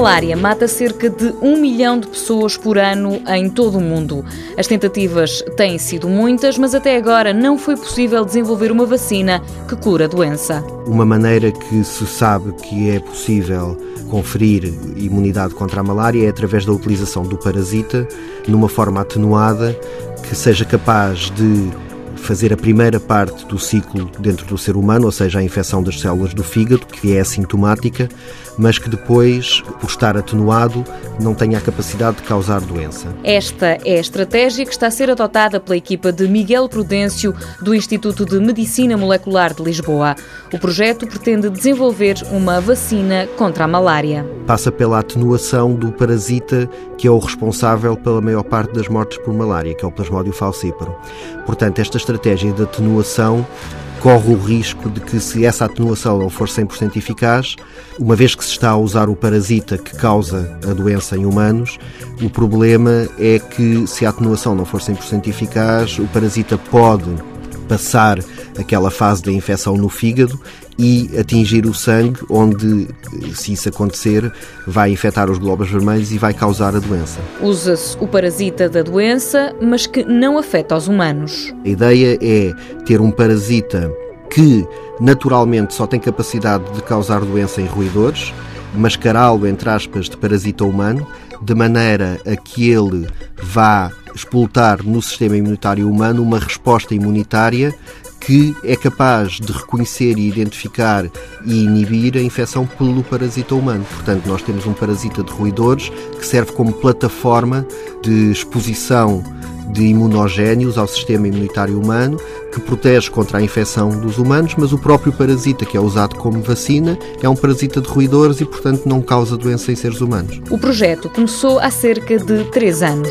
malária mata cerca de um milhão de pessoas por ano em todo o mundo. As tentativas têm sido muitas, mas até agora não foi possível desenvolver uma vacina que cura a doença. Uma maneira que se sabe que é possível conferir imunidade contra a malária é através da utilização do parasita numa forma atenuada que seja capaz de fazer a primeira parte do ciclo dentro do ser humano, ou seja, a infecção das células do fígado, que é assintomática, mas que depois, por estar atenuado, não tenha a capacidade de causar doença. Esta é a estratégia que está a ser adotada pela equipa de Miguel Prudêncio, do Instituto de Medicina Molecular de Lisboa. O projeto pretende desenvolver uma vacina contra a malária. Passa pela atenuação do parasita que é o responsável pela maior parte das mortes por malária, que é o Plasmodium falciparum. Portanto, esta estratégia de atenuação corre o risco de que, se essa atenuação não for 100% eficaz, uma vez que se está a usar o parasita que causa a doença em humanos, o problema é que, se a atenuação não for 100% eficaz, o parasita pode passar aquela fase da infecção no fígado e atingir o sangue, onde, se isso acontecer, vai infectar os glóbulos vermelhos e vai causar a doença. Usa-se o parasita da doença, mas que não afeta os humanos. A ideia é ter um parasita que naturalmente só tem capacidade de causar doença em roedores, mascará-lo, entre aspas, de parasita humano, de maneira a que ele vá explotar no sistema imunitário humano uma resposta imunitária que é capaz de reconhecer e identificar e inibir a infecção pelo parasita humano. Portanto, nós temos um parasita de roedores que serve como plataforma de exposição de imunogénios ao sistema imunitário humano, que protege contra a infecção dos humanos, mas o próprio parasita, que é usado como vacina, é um parasita de roedores e, portanto, não causa doença em seres humanos. O projeto começou há cerca de três anos.